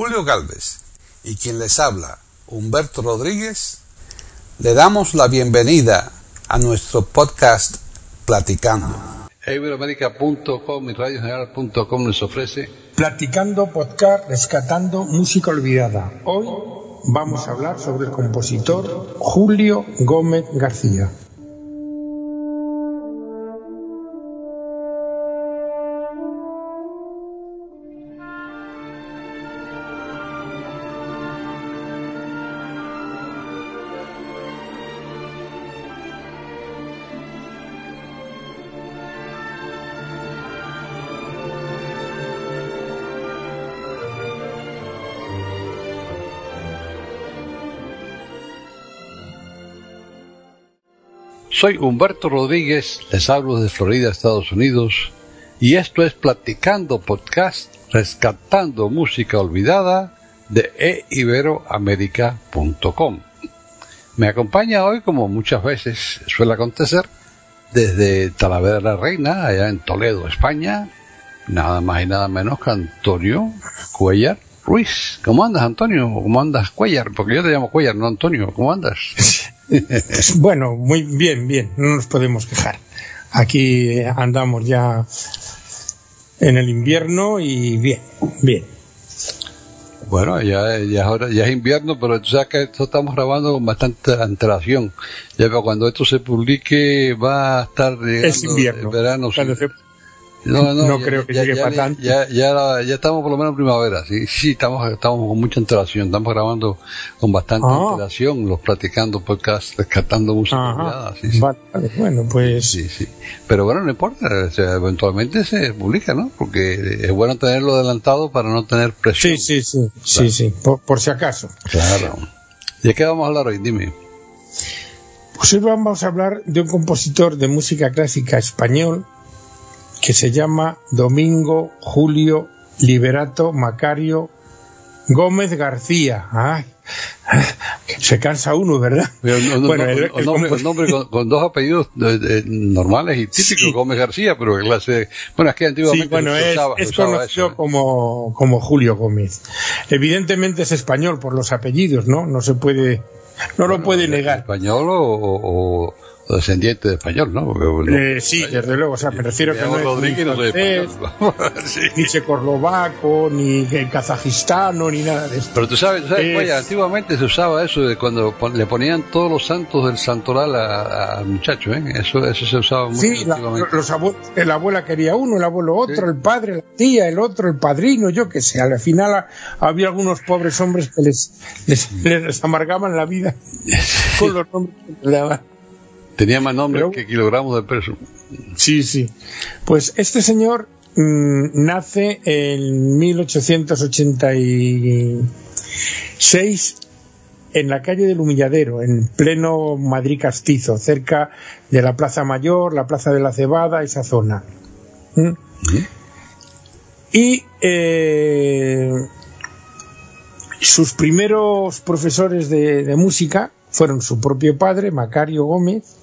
Julio Galvez y quien les habla, Humberto Rodríguez, le damos la bienvenida a nuestro podcast Platicando. Iberoamérica.com y radiogeneral.com les ofrece Platicando Podcast Rescatando Música Olvidada. Hoy vamos a hablar sobre el compositor Julio Gómez García. Soy Humberto Rodríguez, les hablo desde Florida, Estados Unidos, y esto es Platicando Podcast, rescatando música olvidada de eiberoamerica.com. Me acompaña hoy, como muchas veces suele acontecer, desde Talavera la Reina, allá en Toledo, España, nada más y nada menos que Antonio Cuellar Ruiz. ¿Cómo andas, Antonio? ¿Cómo andas, Cuellar? Porque yo te llamo Cuellar, no Antonio. ¿Cómo andas? bueno, muy bien, bien, no nos podemos quejar. Aquí andamos ya en el invierno y bien, bien. Bueno, ya, ya, ahora, ya es invierno, pero tú sabes que esto estamos grabando con bastante antelación. Ya cuando esto se publique va a estar es invierno. el verano. Cuando sí. se no, no, no creo que llegue para tanto. Ya, ya, ya, estamos por lo menos en primavera, sí, sí, estamos, estamos con mucha antelación, estamos grabando con bastante antelación, los platicando podcast, rescatando música. Olvidada, sí, sí. Vale, bueno, pues Sí, sí. Pero bueno, no importa, o sea, eventualmente se publica, ¿no? Porque es bueno tenerlo adelantado para no tener presión. sí, sí, sí, sí, sí, por, por si acaso. Claro. ¿De qué vamos a hablar hoy? Dime. Pues hoy vamos a hablar de un compositor de música clásica español que se llama Domingo Julio Liberato Macario Gómez García. Ay, se cansa uno, ¿verdad? Un, un- Bueno, un- el- un el nombre, con, con dos apellidos eh, eh, normales y típicos, Sí. Gómez García, pero clase. Bueno, es que antiguamente Sí, bueno, es, usaba- es usaba conocido eso, ¿eh? como, como Julio Gómez. Evidentemente es español por los apellidos, ¿no? No se puede, no lo puede negar. ¿Español o, o- o descendiente de español, no? Porque, Eh, sí, desde luego, o sea, me refiero que no es Rodríguez ni francés. Sí. ni checoslovaco, ni kazajistano, ni nada de esto. Pero tú sabes, sabes, Es- antiguamente se usaba eso de cuando le ponían todos los santos del santoral al muchacho, ¿eh? Eso, eso se usaba mucho Sí, la, los abue- la abuela quería uno, el abuelo otro, Sí. el padre, la tía, el otro, el padrino, yo qué sé. Al final a- había algunos pobres hombres que les, les, les amargaban la vida con los nombres que le daban. Tenía más nombres Pero- que kilogramos de peso. Sí, sí. Pues este señor mm, nace en 1886 en la calle del Humilladero, en pleno Madrid Castizo, cerca de la Plaza Mayor, la Plaza de la Cebada, esa zona. ¿Mm? Y eh, sus primeros profesores de, de música fueron su propio padre, Macario Gómez,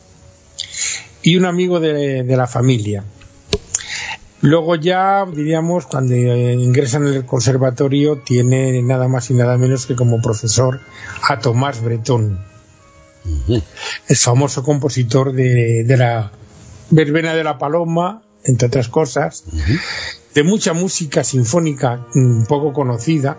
y un amigo de, de la familia. Luego ya, diríamos, cuando eh, ingresa en el conservatorio, tiene nada más y nada menos que como profesor a Tomás Bretón, el famoso compositor de, de la Verbena de la Paloma, entre otras cosas, de mucha música sinfónica mm, poco conocida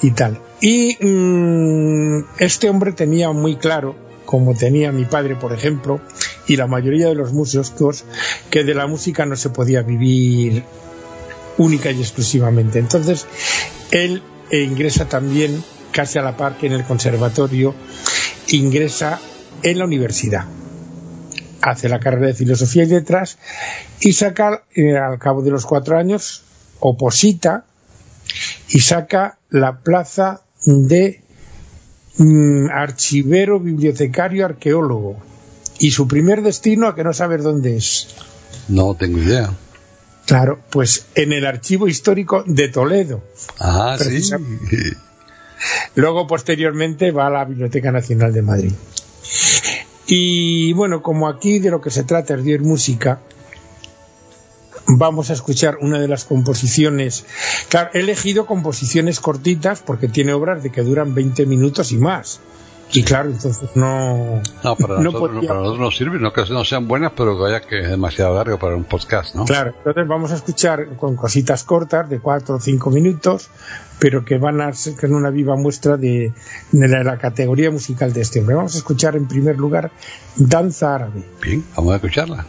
y tal. Y mm, este hombre tenía muy claro, como tenía mi padre, por ejemplo, y la mayoría de los músicos, que de la música no se podía vivir única y exclusivamente. Entonces, él ingresa también, casi a la par que en el conservatorio, ingresa en la universidad. Hace la carrera de filosofía y letras y saca, eh, al cabo de los cuatro años, oposita y saca la plaza de mm, archivero, bibliotecario, arqueólogo. Y su primer destino, a que no saber dónde es. No tengo idea. Claro, pues en el archivo histórico de Toledo. Ah, sí. Luego, posteriormente, va a la Biblioteca Nacional de Madrid. Y bueno, como aquí de lo que se trata es de oír música, vamos a escuchar una de las composiciones. Claro, he elegido composiciones cortitas porque tiene obras de que duran 20 minutos y más. Y claro, entonces no. No, para, nosotros, no, para nosotros no sirve, no que no sean buenas, pero que vaya que es demasiado largo para un podcast, ¿no? Claro, entonces vamos a escuchar con cositas cortas de 4 o 5 minutos, pero que van a ser una viva muestra de, de la, la, categoría musical de este hombre. Vamos a escuchar en primer lugar Danza Árabe. Bien, vamos a escucharla.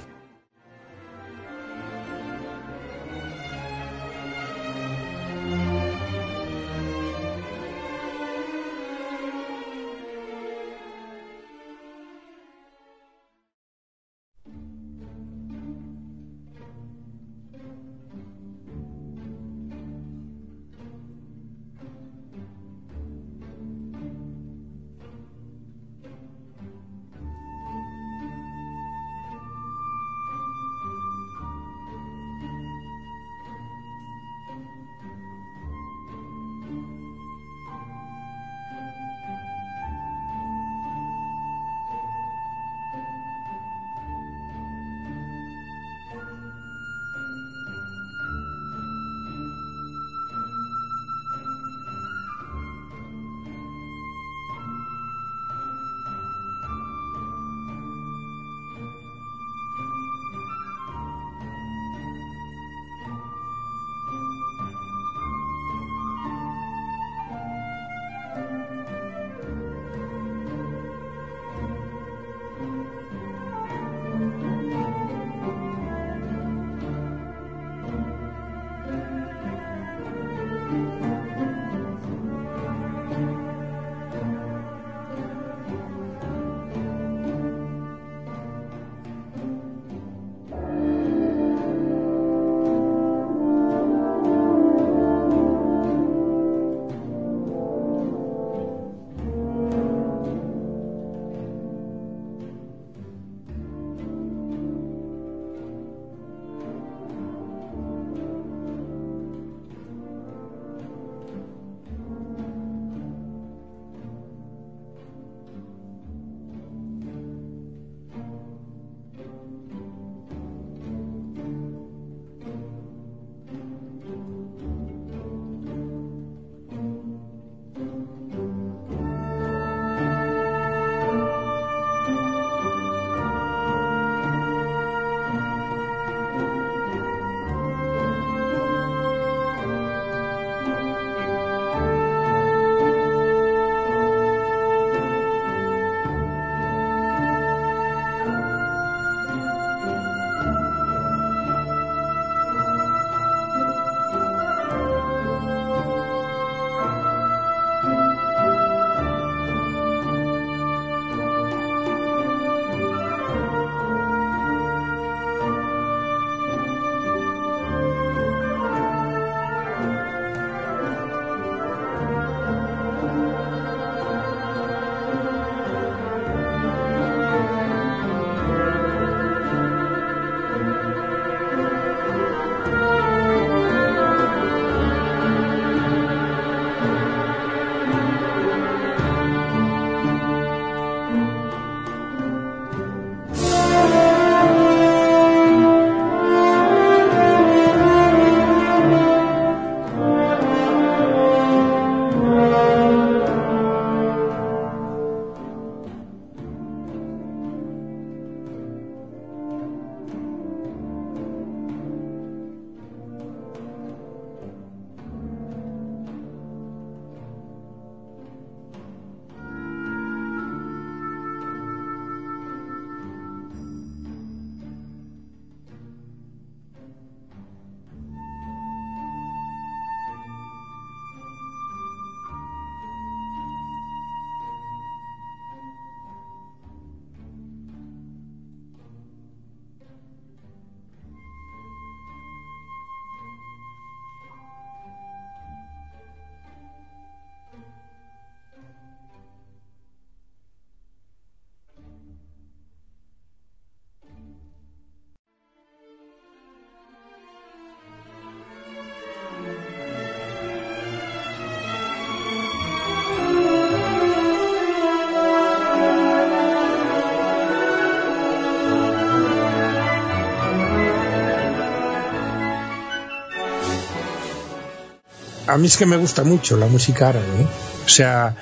A mí es que me gusta mucho la música árabe. ¿eh? O sea,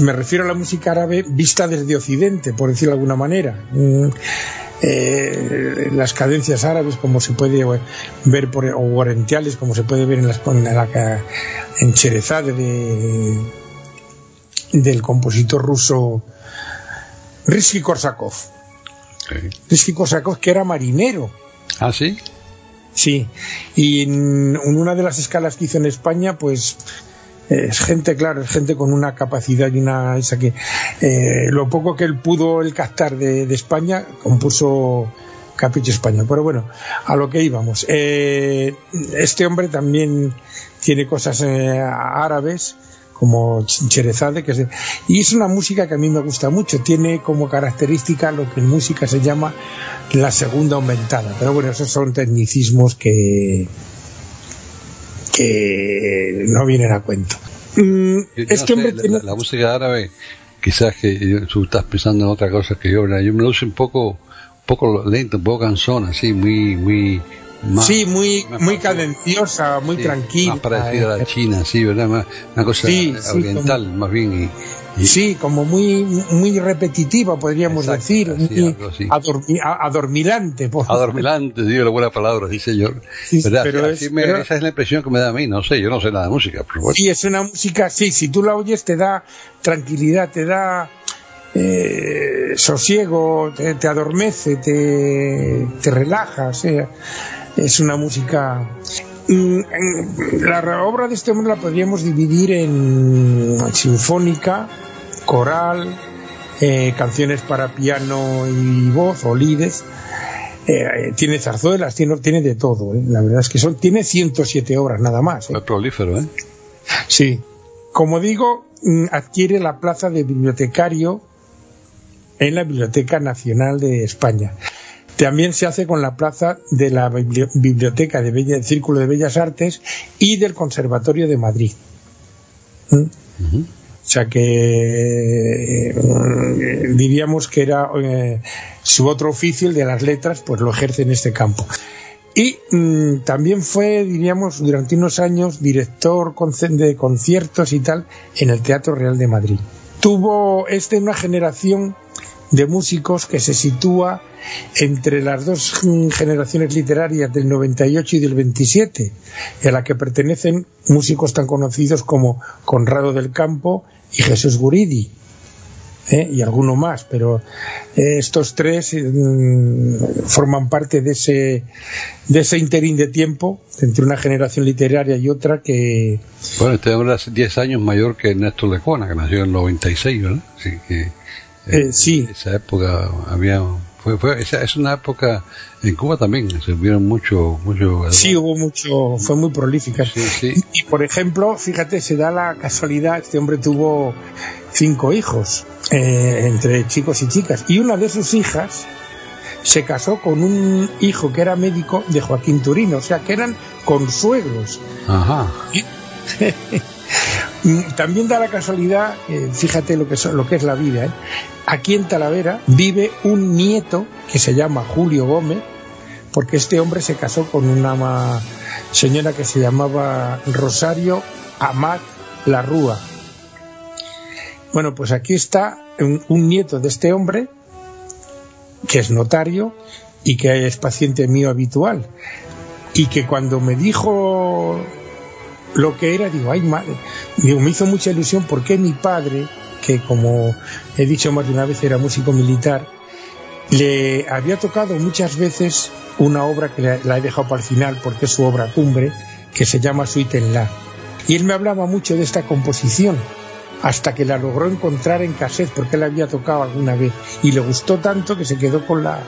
me refiero a la música árabe vista desde Occidente, por decirlo de alguna manera. Mm, eh, las cadencias árabes, como se puede ver, por, o orientales, como se puede ver en, las, en, la, en Cherezade de, del compositor ruso Risky Korsakov. Risky Korsakov, que era marinero. Ah, sí. Sí, y en una de las escalas que hizo en España, pues es gente, claro, es gente con una capacidad y una esa que eh, lo poco que él pudo el captar de, España compuso Capricho Español. Pero bueno, a lo que íbamos. Eh, este hombre también tiene cosas eh, árabes como Cherezade, que es y es una música que a mí me gusta mucho, tiene como característica lo que en música se llama la segunda aumentada, pero bueno, esos son tecnicismos que que no vienen a cuento. Mm, este hombre la, música árabe, quizás que tú estás pensando en otra cosa que yo, yo me lo uso un poco, un poco lento, un poco cansón, así, muy, muy, sí, muy, muy cadenciosa, muy tranquila. Más parecida a la. China, sí, ¿verdad? una cosa oriental, más bien. Y, Sí, como muy, muy repetitiva, podríamos decir. adormilante. Adormilante, digo la buena palabra, sí, señor. Pero, esa es la impresión que me da a mí, no sé, yo no sé nada de música. Sí, es una música, sí, si tú la oyes te da tranquilidad, te da eh, sosiego, te, adormece, te, te relaja, o sea, es una música mm, la obra de este hombre la podríamos dividir en sinfónica, coral, eh, canciones para piano y voz o lides. Eh, tiene zarzuelas, tiene, tiene de todo. ¿eh? La verdad es que son, tiene 107 obras nada más. Es prolífero, ¿eh? Sí. Como digo, mm, adquiere la plaza de bibliotecario en la Biblioteca Nacional de España. También se hace con la plaza de la Biblioteca de Bella, Círculo de Bellas Artes y del Conservatorio de Madrid. ¿Mm? O sea que eh, diríamos que era eh, su otro oficio, el de las letras, pues lo ejerce en este campo. Y mm, también fue, diríamos, durante unos años director de conciertos y tal en el Teatro Real de Madrid. Tuvo este una generación de músicos que se sitúa entre las dos generaciones literarias del 98 y del 27, a la que pertenecen músicos tan conocidos como Conrado del Campo y Jesús Guridi. ¿eh? y alguno más, pero eh, estos tres mm, forman parte de ese, de ese interín de tiempo entre una generación literaria y otra que... Bueno, este hombre es 10 años mayor que Néstor Lecuona, que nació en el 96, ¿verdad? Eh, sí. Esa época había fue, fue esa, es una época en Cuba también se vieron mucho mucho sí hubo mucho fue muy prolífica. Y, por ejemplo fíjate se da la casualidad este hombre tuvo cinco hijos eh, entre chicos y chicas. Y una de sus hijas se casó con un hijo que era médico de Joaquín Turino o sea que eran consuegros. Ajá También da la casualidad, eh, fíjate lo que, lo que es la vida, ¿eh? aquí en Talavera vive un nieto que se llama Julio Gómez, porque este hombre se casó con una señora que se llamaba Rosario Amat La Rúa. Bueno, pues aquí está un nieto de este hombre, que es notario y que es paciente mío habitual, y que cuando me dijo lo que era, digo, ay, madre, me hizo mucha ilusión porque mi padre, que como he dicho más de una vez era músico militar, le había tocado muchas veces una obra que la he dejado para el final porque es su obra cumbre, que se llama Suite en La. Y él me hablaba mucho de esta composición, hasta que la logró encontrar en cassette porque él había tocado alguna vez. Y le gustó tanto que se quedó con la...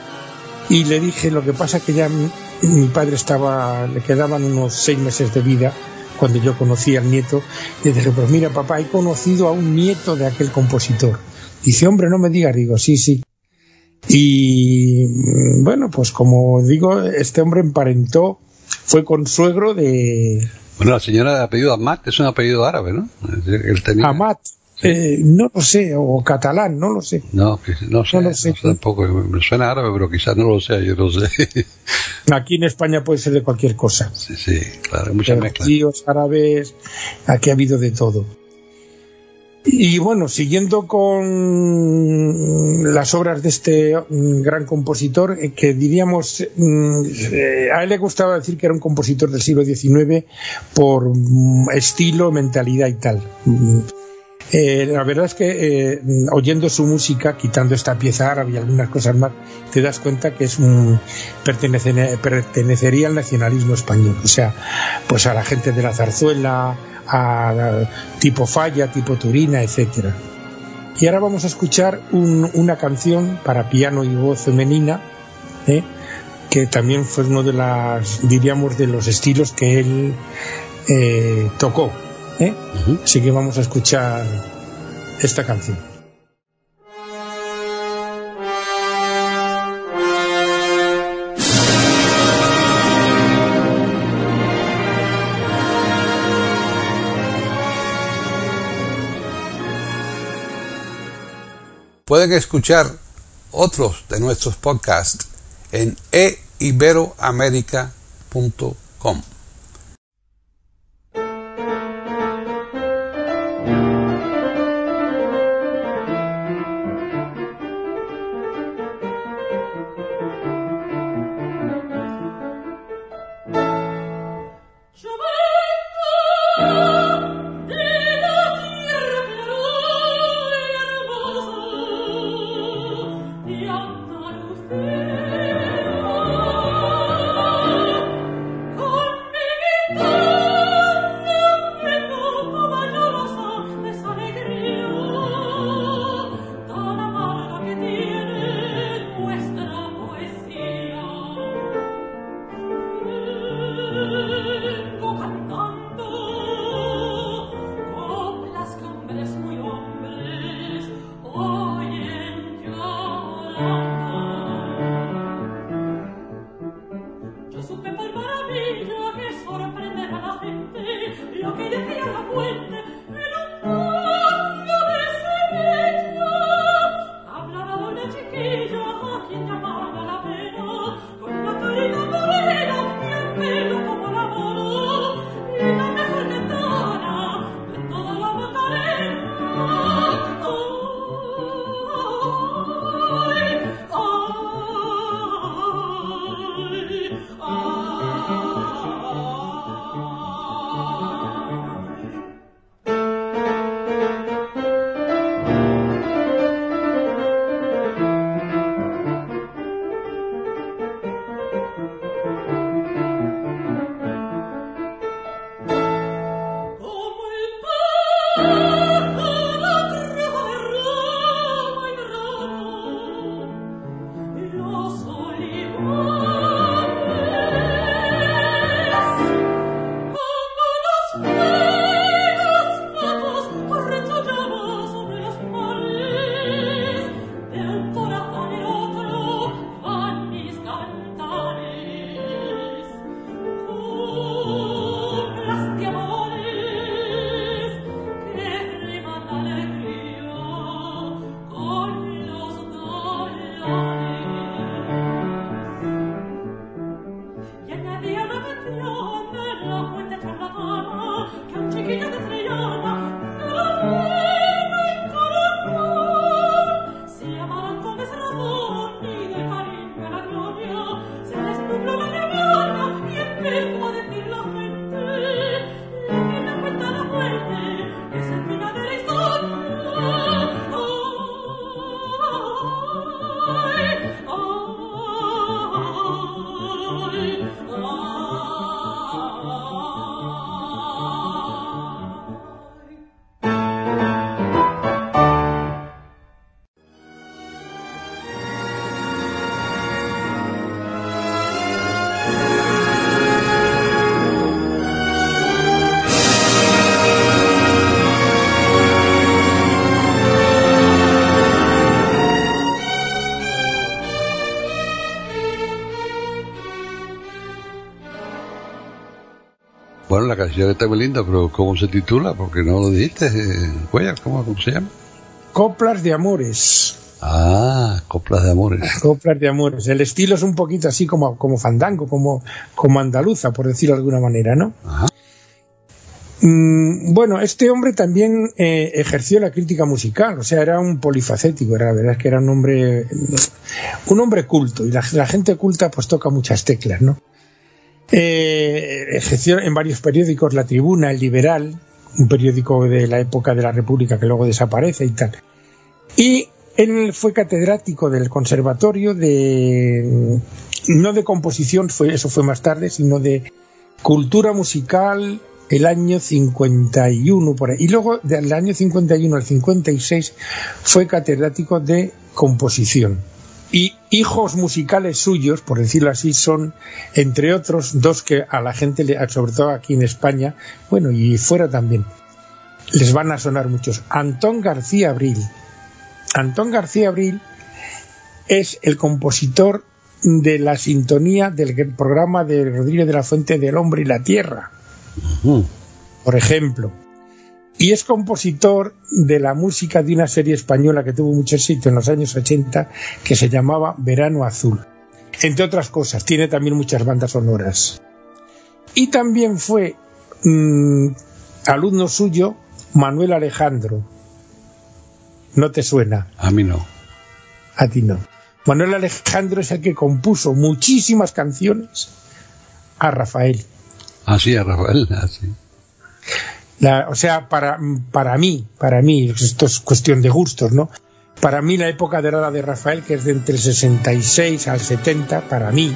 Y le dije, lo que pasa que ya mi, mi padre estaba, le quedaban unos seis meses de vida cuando yo conocí al nieto, le dije, pues mira papá, he conocido a un nieto de aquel compositor. Dice, hombre, no me digas, digo, sí, sí. Y bueno, pues como digo, este hombre emparentó, fue consuegro de... Bueno, la señora de apellido Amat es un apellido árabe, ¿no? Amat, Eh, no lo sé, o catalán, no lo sé. No, no sé, no, sé. tampoco. Me suena árabe, pero quizás no lo sé, yo no sé. Aquí en España puede ser de cualquier cosa. Sí, sí, claro, muchas mezclas. árabes, aquí ha habido de todo. Y bueno, siguiendo con las obras de este mm, gran compositor, eh, que diríamos, mm, eh, a él le gustaba decir que era un compositor del siglo XIX por mm, estilo, mentalidad y tal. Eh, la verdad es que oyendo su música, quitando esta pieza árabe y algunas cosas más, te das cuenta que es un, pertenecería al nacionalismo español, o sea, pues a la gente de la zarzuela, a tipo Falla, tipo Turina, etcétera. Y ahora vamos a escuchar una canción para piano y voz femenina, ¿eh? que también fue uno de las, diríamos, de los estilos que él eh, tocó. ¿Eh? Así que vamos a escuchar esta canción. Pueden escuchar otros de nuestros podcasts en eiberoamerica.com. Oh. La canción está muy linda, pero ¿cómo se titula? Porque no lo dijiste, Cuellar, ¿cómo, ¿cómo se llama? Coplas de Amores. Ah, coplas de amores. Coplas de amores. El estilo es un poquito así como, como fandango, como, como andaluza, por decirlo de alguna manera, ¿no? Ajá. Mm, bueno, este hombre también eh, ejerció la crítica musical, o sea, era un polifacético, era la verdad es que era un hombre, un hombre culto, y la, la gente culta pues toca muchas teclas, ¿no? Eh, ejerció en varios periódicos, La Tribuna, El Liberal, un periódico de la época de la República que luego desaparece y tal. Y él fue catedrático del conservatorio de no de composición, fue eso fue más tarde, sino de cultura musical el año 51 por ahí. Y luego del año 51 al 56 fue catedrático de composición. Y hijos musicales suyos, por decirlo así, son, entre otros, dos que a la gente, le- sobre todo aquí en España, bueno, y fuera también, les van a sonar muchos. Antón García Abril. Antón García Abril es el compositor de la sintonía del programa de Rodríguez de la Fuente del Hombre y la Tierra, Ujú. por ejemplo. Y es compositor de la música de una serie española que tuvo mucho éxito en los años 80 que se llamaba Verano Azul. Entre otras cosas, tiene también muchas bandas sonoras. Y también fue mm, alumno suyo Manuel Alejandro. ¿No te suena? A mí no. A ti no. Manuel Alejandro es el que compuso muchísimas canciones a Rafael. Así, a Rafael, así. La- o sea, para, para mí, para mí, esto es cuestión de gustos, ¿no? Para mí la época dorada de Rafael, que es de entre el 66 al 70, para mí,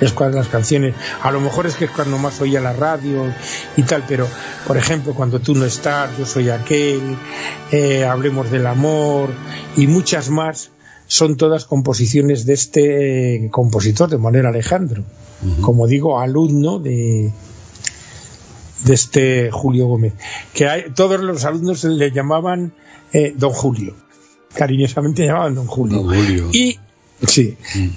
es cuando las canciones, a lo mejor es que es cuando más oía la radio y tal, pero, por ejemplo, cuando tú no estás, yo soy aquel, eh, hablemos del amor y muchas más, son todas composiciones de este eh, compositor, de Manuel Alejandro, como digo, alumno de, de este Julio Gómez, que hay, todos los alumnos le llamaban eh, Don Julio, cariñosamente llamaban Don Julio. Don Julio. Y sí,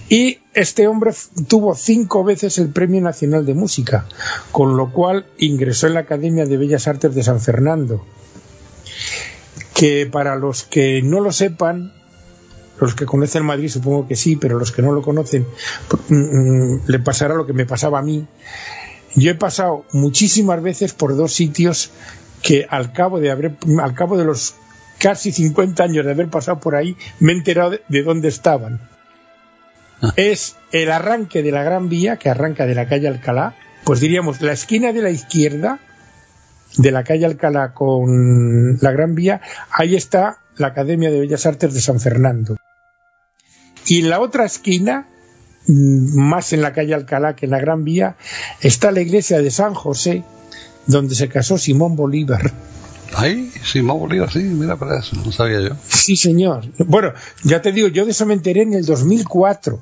y este hombre tuvo cinco veces el Premio Nacional de Música, con lo cual ingresó en la Academia de Bellas Artes de San Fernando, que para los que no lo sepan, los que conocen Madrid supongo que sí, pero los que no lo conocen mm, mm, le pasará lo que me pasaba a mí. Yo he pasado muchísimas veces por dos sitios que al cabo de haber, al cabo de los casi 50 años de haber pasado por ahí, me he enterado de, de dónde estaban. Es el arranque de la Gran Vía, que arranca de la calle Alcalá, pues diríamos la esquina de la izquierda de la calle Alcalá con la Gran Vía, ahí está la Academia de Bellas Artes de San Fernando. Y en la otra esquina, más en la calle Alcalá que en la Gran Vía, está la iglesia de San José, donde se casó Simón Bolívar. Ahí, Simón Bolívar, sí, mira para eso, no sabía yo. Sí, señor. Bueno, ya te digo, yo de eso me enteré en el 2004.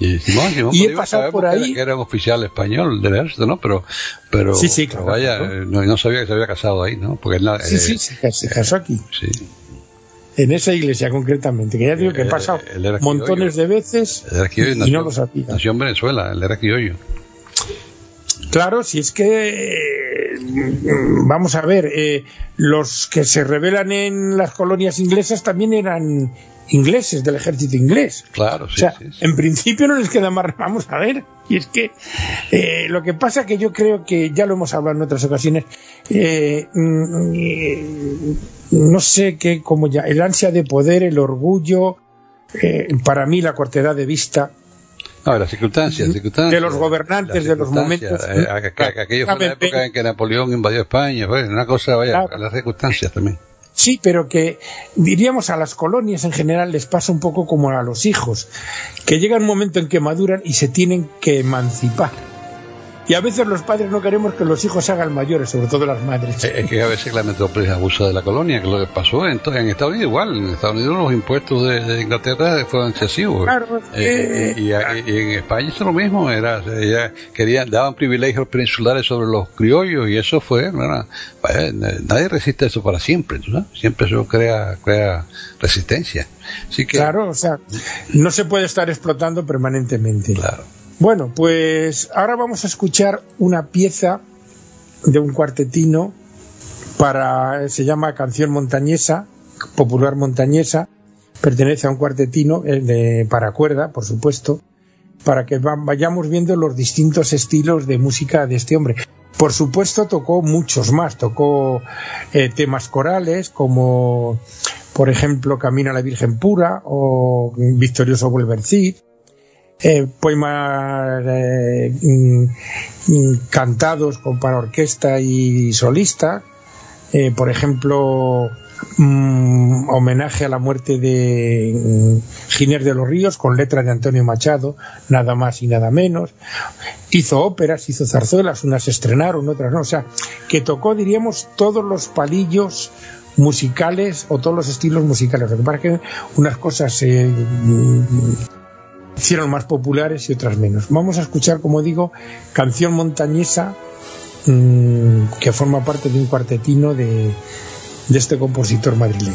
Y Simón, Simón Y he Bolívar pasado sabemos por ahí. Que era un oficial español del ejército, ¿no? Pero, pero, Sí, sí, pero claro, vaya, claro. eh, no, no sabía que se había casado ahí, ¿no? Porque él, Sí, eh, sí, se casó aquí, sí. En esa iglesia concretamente, que ya digo que he Eh, pasado montones de veces y nació, no lo sabía. Nació en Venezuela, él era criollo. Claro, si es que eh, vamos a ver, eh, los que se rebelan en las colonias inglesas también eran ingleses del ejército inglés. Claro, sí, o sea, sí, sí. en principio no les queda más. Vamos a ver. Y es que eh, lo que pasa que yo creo que ya lo hemos hablado en otras ocasiones. eh, mm, no sé qué, como ya, el ansia de poder, el orgullo, eh, para mí la cortedad de vista. No, las circunstancias, circunstancias. De los gobernantes, de los momentos. eh, aqu- aqu- aquello fue época en que Napoleón invadió España, fue una cosa, vaya, Claro. las circunstancias también. Sí, pero que diríamos a las colonias en general les pasa un poco como a los hijos, que llega un momento en que maduran y se tienen que emancipar. Y a veces los padres no queremos que los hijos se hagan mayores, sobre todo las madres. Eh, Es que a veces la metrópolis abusa de la colonia, que es lo que pasó en, to- en Estados Unidos igual. En Estados Unidos los impuestos de, de Inglaterra fueron excesivos. Claro, Eh, eh, y, en España es lo mismo, era, ya querían, daban privilegios peninsulares sobre los criollos y eso fue. Vaya, nadie resiste eso para siempre, ¿tú sabes? Siempre eso crea, crea resistencia. Así que, Claro, o sea, no se puede estar explotando permanentemente. claro. Bueno, pues ahora vamos a escuchar una pieza de un cuartetino para se llama Canción Montañesa, popular montañesa, pertenece a un cuartetino eh, de, para cuerda, por supuesto, para que vayamos viendo los distintos estilos de música de este hombre. Por supuesto tocó muchos más, tocó eh, temas corales como por ejemplo Camina la Virgen Pura o Victorioso vuelve eh, poemas eh, mm, cantados para orquesta y solista, eh, por ejemplo Mm, homenaje a la muerte de mm, Giner de los Ríos con letra de Antonio Machado, nada más y nada menos. Hizo óperas, hizo zarzuelas, unas estrenaron, otras no. O sea, que tocó, diríamos, todos los palillos musicales o todos los estilos musicales. Lo que pasa es que unas cosas hicieron más populares y otras menos. Vamos a escuchar, como digo, canción montañesa que forma parte de un cuartetino de de este compositor madrileño.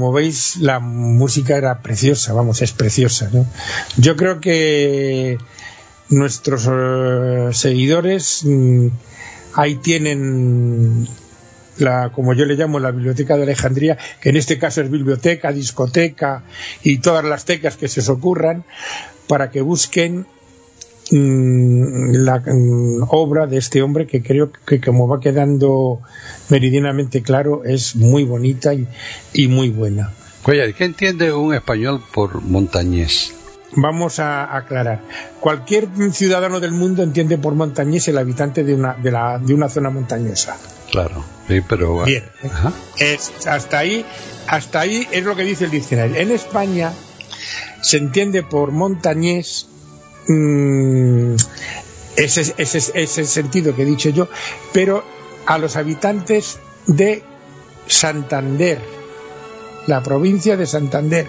Como veis, la música era preciosa, vamos, es preciosa. ¿no? Yo creo que nuestros eh, seguidores mm, ahí tienen la, como yo le llamo, la biblioteca de Alejandría, que en este caso es biblioteca, discoteca y todas las tecas que se os ocurran, para que busquen mm, la mm, obra de este hombre que creo que como va quedando meridianamente claro es muy bonita y, y muy buena. Oye, ¿qué entiende un español por montañés? Vamos a aclarar. Cualquier ciudadano del mundo entiende por montañés el habitante de una, de, la, de una zona montañosa. Claro, sí, pero... Bien, Ajá. es, hasta, ahí, hasta ahí es lo que dice el diccionario. En España se entiende por montañés mm, ese, ese, ese sentido que he dicho yo, pero a los habitantes de Santander, la provincia de Santander,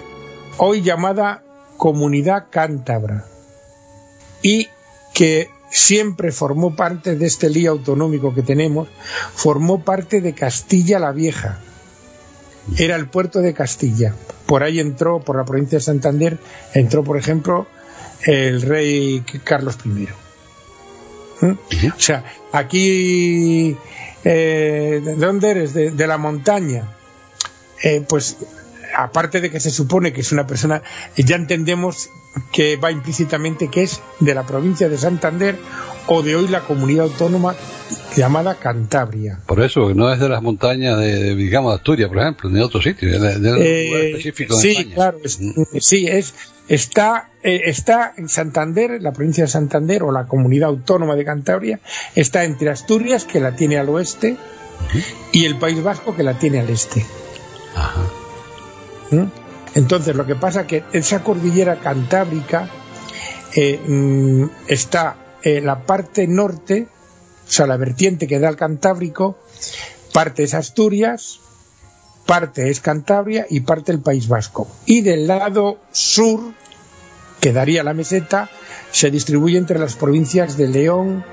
hoy llamada Comunidad Cántabra, y que siempre formó parte de este lío autonómico que tenemos, formó parte de Castilla la Vieja. Era el puerto de Castilla. Por ahí entró, por la provincia de Santander, entró, por ejemplo, el rey Carlos I. ¿Mm? O sea, aquí, eh, ¿de dónde eres? De, de la montaña. Eh, pues aparte de que se supone que es una persona, ya entendemos que va implícitamente que es de la provincia de Santander o de hoy la comunidad autónoma llamada Cantabria. Por eso, no es de las montañas de, de, digamos, Asturias, por ejemplo, ni de otro sitio, de, de un Eh, lugar específico de sí, España. claro, es- Mm. sí, es, está, eh, está en Santander, la provincia de Santander o la comunidad autónoma de Cantabria, está entre Asturias, que la tiene al oeste, y el País Vasco, que la tiene al este. Ajá. ¿Mm? Entonces, lo que pasa que esa cordillera cantábrica eh, mm, está eh, la parte norte, o sea, la vertiente que da al Cantábrico, parte es Asturias, parte es Cantabria y parte el País Vasco. Y del lado sur, que daría la meseta, se distribuye entre las provincias de León,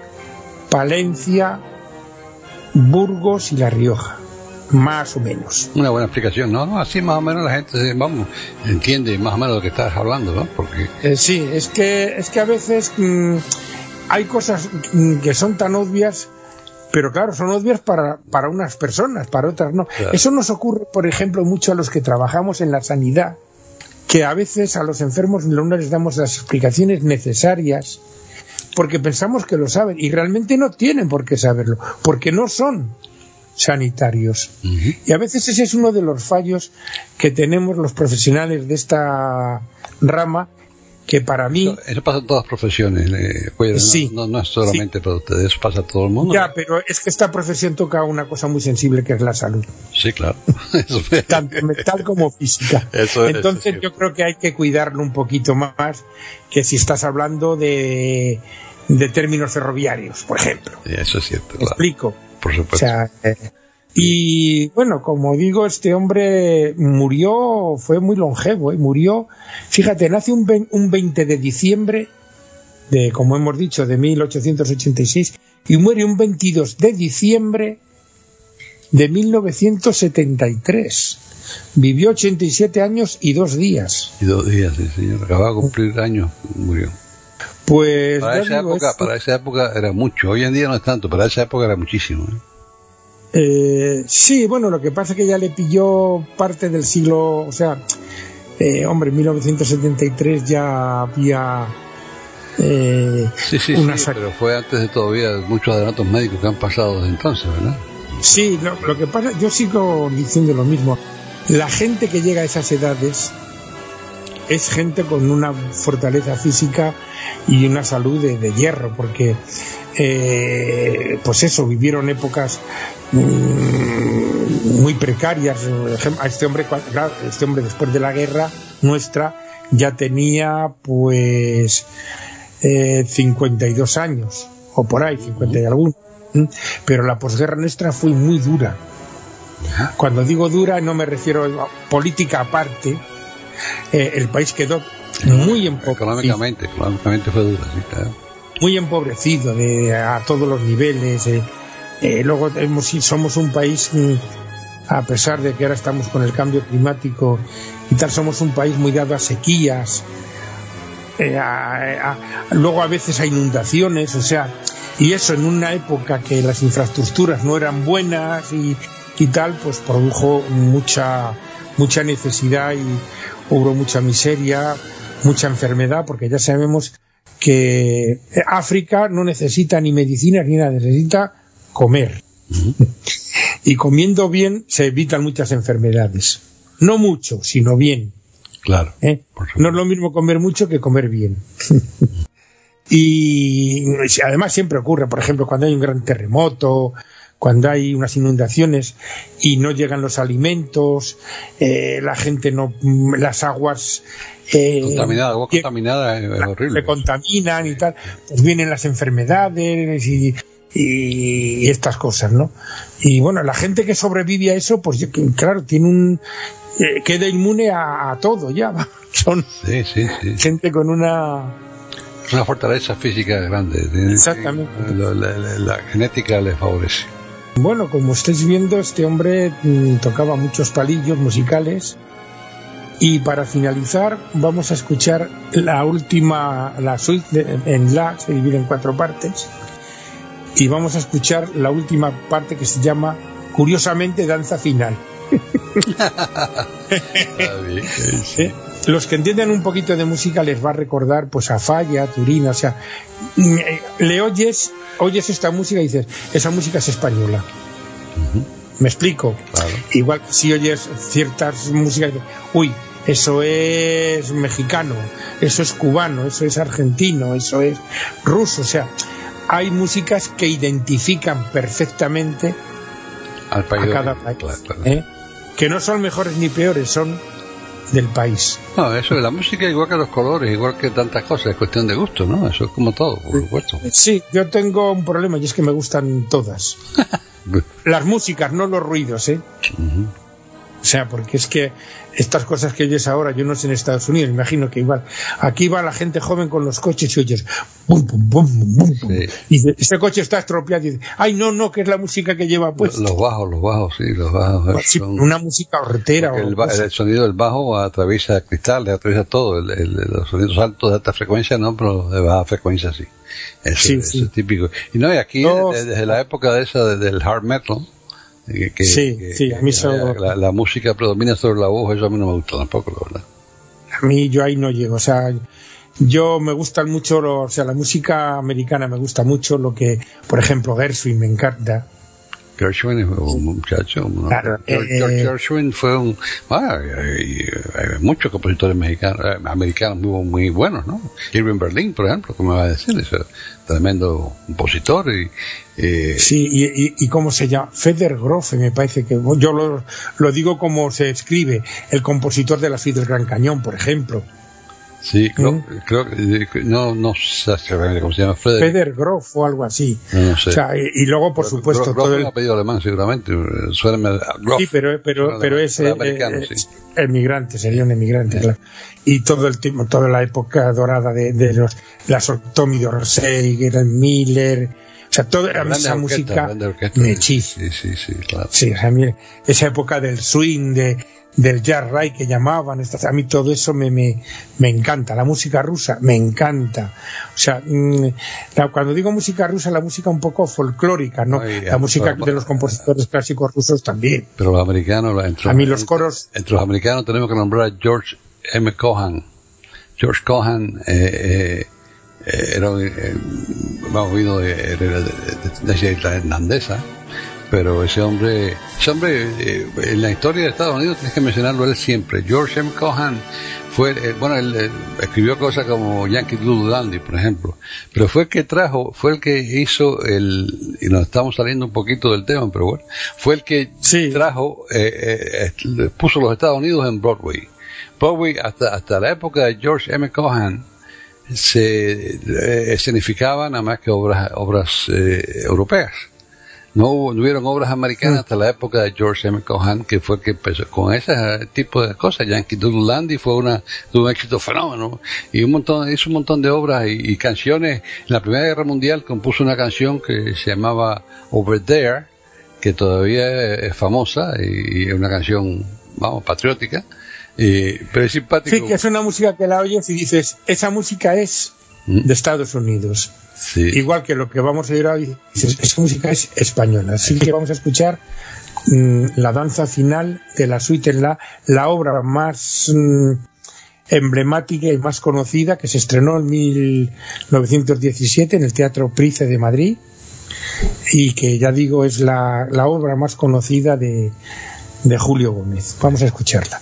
Palencia, Burgos y La Rioja, más o menos. Una buena explicación, ¿no? No, Así más o menos la gente, eh, vamos, entiende más o menos lo que estás hablando, ¿no? Porque Eh, sí, es que, es que a veces mm, hay cosas que son tan obvias, pero claro, son obvias para, para unas personas, para otras no. Claro. Eso nos ocurre, por ejemplo, mucho a los que trabajamos en la sanidad, que a veces a los enfermos no les damos las explicaciones necesarias porque pensamos que lo saben y realmente no tienen por qué saberlo, porque no son sanitarios. Y a veces ese es uno de los fallos que tenemos los profesionales de esta rama, que para mí, eso, eso pasa en todas las profesiones, eh, oye, no- Sí. no, no es solamente para ustedes, eso pasa a todo el mundo. ya, pero es que esta profesión toca una cosa muy sensible que es la salud, Sí, claro. Eso tanto mental como física. Eso es, Entonces sí. yo creo que hay que cuidarlo un poquito más que si estás hablando de, de términos ferroviarios, por ejemplo. Sí, Eso es cierto, ¿Me claro. explico? Por O supuesto. sea, eh, y bueno, como digo, este hombre murió, fue muy longevo, ¿eh? murió, fíjate, nace un, un 20 de diciembre de, como hemos dicho, de 1886 y muere un 22 de diciembre de 1973. Vivió 87 años y dos días. y dos días, sí, señor. Acababa de cumplir años, murió. Pues Para esa, época, para esa época era mucho. Hoy en día no es tanto, para esa época era muchísimo. ¿eh? Eh, sí, bueno, lo que pasa es que ya le pilló parte del siglo, o sea, eh, hombre, en 1973 ya había eh, Sí, sí, una sí, pero fue antes de todavía muchos adelantos médicos que han pasado desde entonces, ¿verdad? Sí, lo, lo que pasa, yo sigo diciendo lo mismo. La gente que llega a esas edades es gente con una fortaleza física y una salud de, de hierro, porque, eh, pues eso, vivieron épocas mm, muy precarias. A este hombre, claro, este hombre después de la guerra nuestra ya tenía, pues, eh, 52 años, o por ahí, 50 y alguno. ¿Mm? Pero la posguerra nuestra fue muy dura. Cuando digo dura no me refiero a política aparte. Eh, el país quedó muy empobrecido, Económicamente, económicamente fue dura, sí, claro. muy empobrecido de, a todos los niveles. eh. Eh, luego hemos, somos un país mm, a pesar de que ahora estamos con el cambio climático y tal, somos un país muy dado a sequías, eh, luego a veces a inundaciones, o sea, y eso en una época que las infraestructuras no eran buenas y, y tal, pues produjo mucha, mucha necesidad y hubo mucha miseria, mucha enfermedad, porque ya sabemos que África no necesita ni medicinas ni nada, necesita comer. y comiendo bien se evitan muchas enfermedades. No mucho, sino bien. Claro. ¿Eh? No es lo mismo comer mucho que comer bien. y además siempre ocurre, por ejemplo, cuando hay un gran terremoto, cuando hay unas inundaciones y no llegan los alimentos, eh, la gente no, las aguas eh, contaminada, agua contaminada es horrible. Se contaminan y tal, pues vienen las enfermedades y, y estas cosas, ¿no? Y bueno, la gente que sobrevive a eso, pues claro, tiene un eh, queda inmune a, todo ya. Son gente con una una fortaleza física grande. Exactamente. La, genética le favorece. Bueno, como estáis viendo, este hombre mm, tocaba muchos palillos musicales. Y para finalizar, vamos a escuchar la última, la suite en La, se divide en cuatro partes. Y vamos a escuchar la última parte que se llama, curiosamente, Danza Final. ¿Eh? Los que entienden un poquito de música les va a recordar pues a Falla, Turina, o sea, mm, eh, le oyes, oyes esta música y dices, esa música es española. ¿Me explico? Igual si oyes ciertas músicas, uy, eso es mexicano, eso es cubano, eso es argentino, eso es ruso, o sea, hay músicas que identifican perfectamente Al país a cada país. ¿eh? que no son mejores ni peores, son del país. No, eso de la música igual que los colores, igual que tantas cosas, es cuestión de gusto, ¿no? Eso es como todo, por supuesto. Sí, yo tengo un problema y es que me gustan todas. Las músicas, no los ruidos, ¿eh? O sea, porque es que estas cosas que oyes ahora, yo no sé en Estados Unidos, imagino que igual. Aquí va la gente joven con los coches y oyes bum, bum, bum, bum, Y ese coche está estropeado y dice, ay, no, no, que es la música que lleva pues Los bajos, los bajos, sí, los bajos. Una música hortera. El, el, sonido del bajo atraviesa cristales, atraviesa todo. los sonidos altos de alta frecuencia no, pero de baja frecuencia sí. Eso, es típico. Y no, y aquí, desde, la época de esa, del hard metal, que, sí, sí, a mí la, música predomina sobre la voz, eso a mí no me gusta tampoco, la verdad. A mí yo ahí no llego, o sea, yo me gusta mucho, o sea, la música americana me gusta mucho, lo que, por ejemplo, Gershwin me encanta, Gershwin fue un muchacho. George, Gershwin fue un. Ah, hay, muchos compositores mexicanos, eh, americanos muy, muy, buenos, ¿no? Irving Berlin, por ejemplo, como va a decir, es tremendo compositor. Y, sí, y, y, cómo se llama? Feder Grofe, me parece que. Yo lo, lo digo como se escribe, el compositor de la suite del Gran Cañón, por ejemplo. Sí, creo, que no, no sé cómo se llama, Feder Groff o algo así. No, sé. O sea, y, luego, por supuesto, todo el apellido alemán, seguramente. Suena sí, pero, pero, pero es, eh, emigrante, sería un emigrante, claro. Y todo el tiempo, toda la época dorada de, de los, las Tommy Dorsey, Miller, o sea, toda esa música me hechiza. Sí, sí, sí, claro. Sí, o sea, esa época del swing, de, del jazz ray que llamaban, a mí todo eso me, me, me, encanta, la música rusa me encanta. O sea, mm, cuando digo música rusa, la música un poco folclórica, ¿no? la música de los compositores clásicos rusos también. Pero los americanos, entre, a mí los coros... Entre los americanos tenemos que nombrar a George M. Cohan. George Cohan eh, eh, era, eh, hemos oído de, de, de, de, de, Hernandesa, pero ese hombre, ese hombre eh, en la historia de Estados Unidos tienes que mencionarlo él siempre. George M. Cohan fue, eh, bueno, él, eh, escribió cosas como Yankee Doodle Dandy, por ejemplo, pero fue el que trajo, fue el que hizo el, y nos estamos saliendo un poquito del tema, pero bueno, fue el que trajo, puso los Estados Unidos en Broadway. Broadway hasta, hasta la época de George M. Cohan se escenificaba nada más que obras, obras europeas no, hubo, no hubieron obras americanas hasta la época de George M. Cohan, que fue que empezó con ese tipo de cosas. Yankee Doodle Dandy fue una, un éxito fenómeno. Y un montón, hizo un montón de obras y, canciones. En la Primera Guerra Mundial compuso una canción que se llamaba Over There, que todavía es famosa y es una canción, vamos, patriótica, pero es simpático. Sí, que es una música que la oyes y dices, esa música es ¿Mm? de Estados Unidos. Igual que lo que vamos a oír hoy, esa música es española. Así que vamos a escuchar mm, la danza final de la suite en la, la obra más mm, emblemática y más conocida que se estrenó en 1917 en el Teatro Price de Madrid y que ya digo es la, la obra más conocida de, de Julio Gómez. Vamos a escucharla.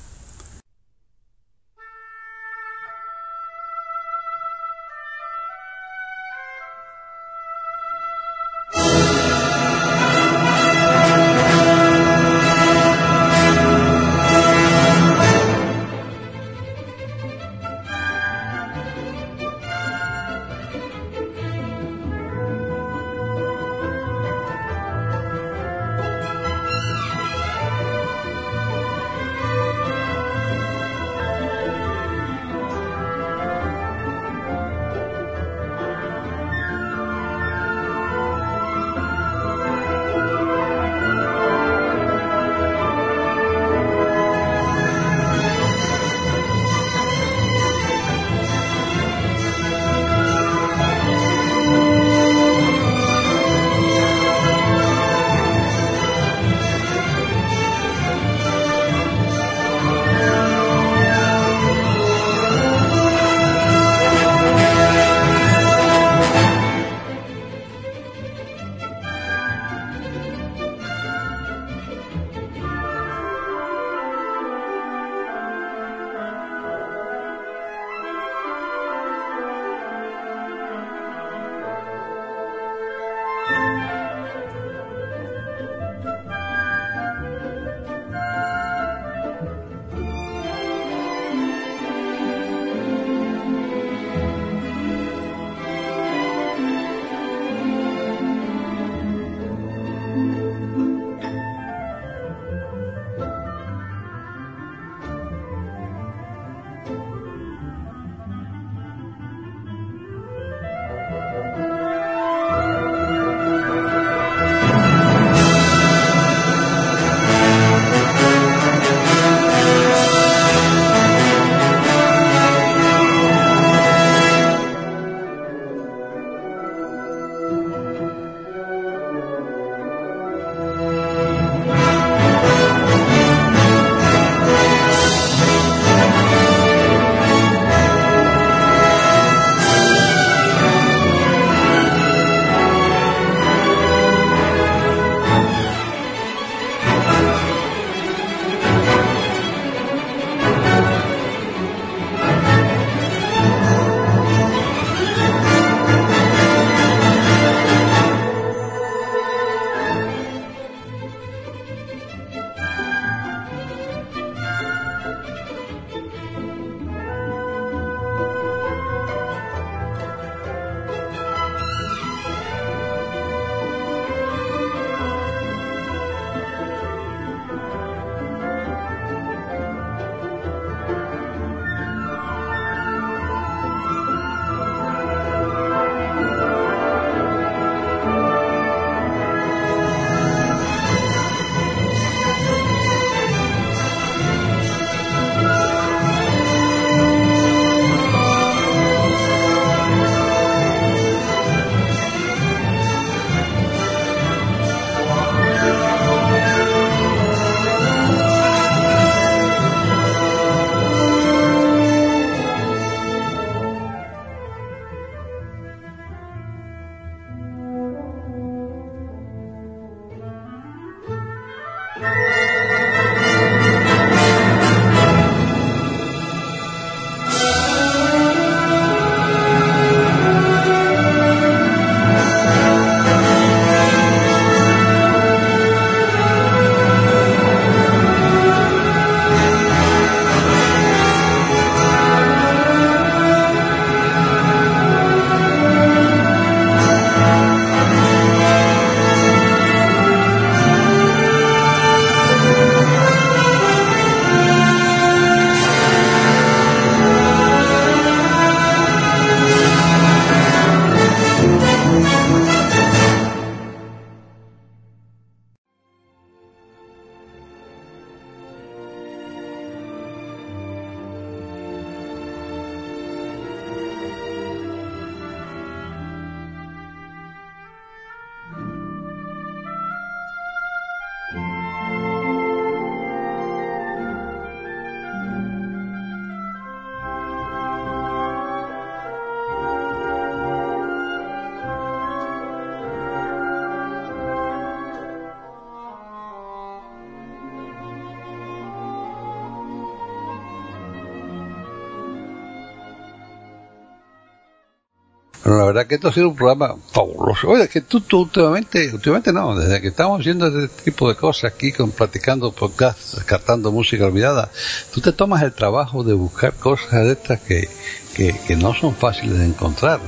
que esto ha sido un programa fabuloso. Oye, que tú, tú últimamente, últimamente no, desde que estamos haciendo este tipo de cosas aquí, con platicando podcast, descartando música olvidada, tú te tomas el trabajo de buscar cosas de estas que, que, que, no son fáciles de encontrar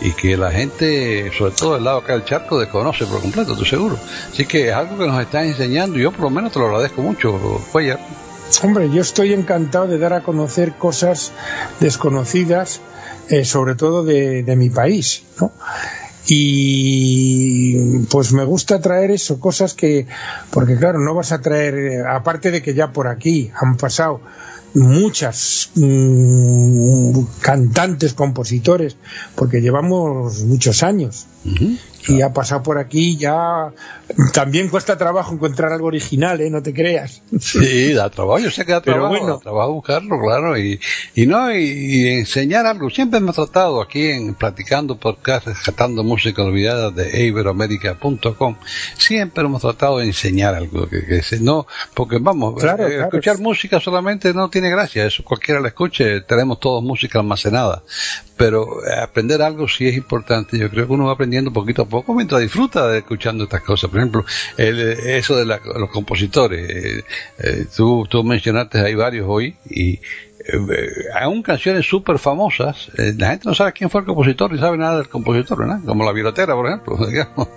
y que la gente, sobre todo del lado acá del charco, desconoce por completo, estoy seguro. Así que es algo que nos estás enseñando y yo por lo menos te lo agradezco mucho, Cuellar. Hombre, yo estoy encantado de dar a conocer cosas desconocidas eh, sobre todo de, de mi país, ¿no? y pues me gusta traer eso, cosas que, porque claro, no vas a traer, eh, aparte de que ya por aquí han pasado muchas mmm, cantantes, compositores, porque llevamos muchos años. Uh -huh, claro. Y ha pasado por aquí ya. También cuesta trabajo encontrar algo original, ¿eh? No te creas. Sí, da trabajo, yo sé que da trabajo, Pero bueno. da trabajo buscarlo, claro, y, y no, y, y, enseñar algo. Siempre hemos tratado aquí en Platicando Podcast, rescatando música olvidada de iberoamérica.com, siempre hemos tratado de enseñar algo, que, que no, porque vamos, claro, eh, claro. escuchar música solamente no tiene gracia, eso cualquiera la escuche, tenemos todos música almacenada, pero aprender algo sí es importante, yo creo que uno va aprendiendo poquito a poco mientras disfruta de escuchando estas cosas, por ejemplo, el, eso de la, los compositores, eh, eh, tú, tú mencionaste ahí varios hoy y eh, aún canciones súper famosas, eh, la gente no sabe quién fue el compositor ni sabe nada del compositor, ¿verdad? Como la violotera, por ejemplo, digamos.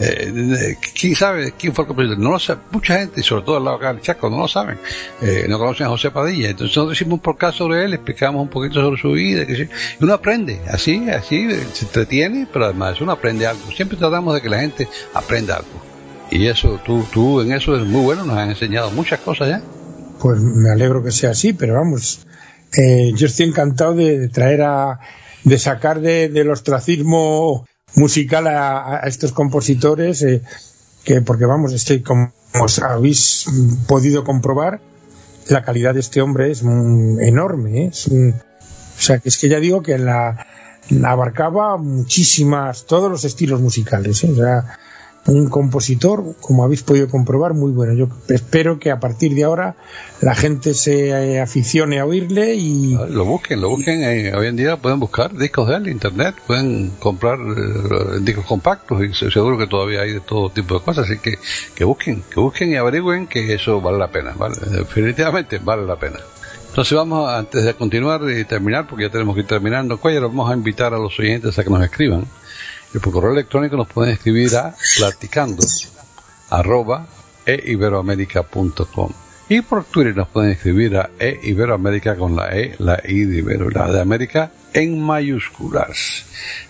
Eh, ¿Quién sabe quién fue el compositor? No lo sabe, mucha gente, sobre todo al lado acá del Chaco, no lo saben. Eh, no conocen a José Padilla. Entonces nosotros hicimos un podcast sobre él, explicamos un poquito sobre su vida, y uno aprende, así, así, se entretiene, pero además uno aprende algo. Siempre tratamos de que la gente aprenda algo. Y eso, tú, tú en eso es muy bueno, nos has enseñado muchas cosas ya pues me alegro que sea así, pero vamos, eh, yo estoy encantado de, traer a, de sacar de, del ostracismo musical a, a estos compositores, eh, que porque vamos, estoy como os habéis podido comprobar, la calidad de este hombre es un, enorme, ¿eh? o sea, que es que ya digo que la, la abarcaba muchísimas, todos los estilos musicales, ¿eh? o sea, un compositor, como habéis podido comprobar, muy bueno. Yo espero que a partir de ahora la gente se aficione a oírle y... Lo busquen, lo busquen. Eh, hoy en día pueden buscar discos de él, internet, pueden comprar eh, discos compactos y seguro que todavía hay de todo tipo de cosas. Así que que busquen, que busquen y averigüen que eso vale la pena. ¿vale? Definitivamente vale la pena. Entonces vamos, antes de continuar y terminar, porque ya tenemos que ir terminando, Cuellar, vamos a invitar a los oyentes a que nos escriban y por correo electrónico nos pueden escribir a platicando arroba eiberoamerica.com y por Twitter nos pueden escribir a eiberoamerica con la E, la I de Ibero, la de América en mayúsculas.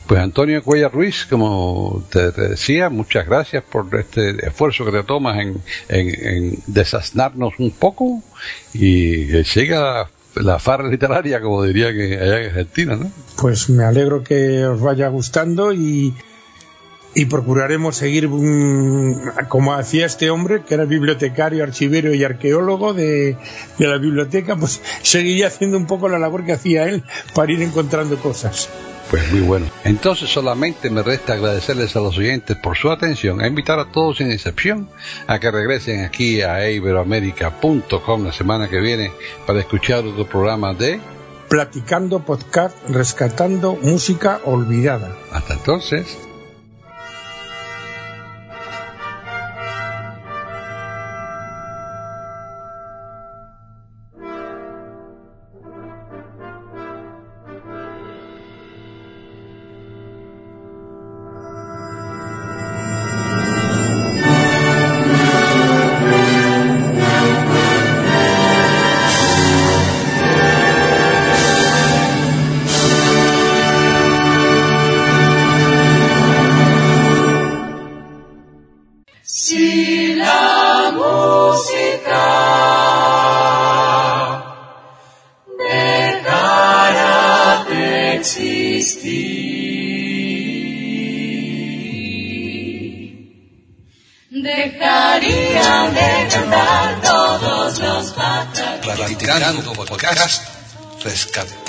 Pues Antonio Cuellar Ruiz, como te, decía, muchas gracias por este esfuerzo que te tomas en, en, desasnarnos un poco y que siga la farra literaria, como diría que allá en Argentina, ¿no? Pues me alegro que os vaya gustando y, y procuraremos seguir um, como hacía este hombre, que era bibliotecario, archivero y arqueólogo de, de la biblioteca, pues seguiría haciendo un poco la labor que hacía él para ir encontrando cosas. Pues muy bueno. Entonces solamente me resta agradecerles a los oyentes por su atención, a invitar a todos sin excepción a que regresen aquí a iberoamerica.com la semana que viene para escuchar otro programa de Platicando Podcast, rescatando música olvidada. Hasta entonces.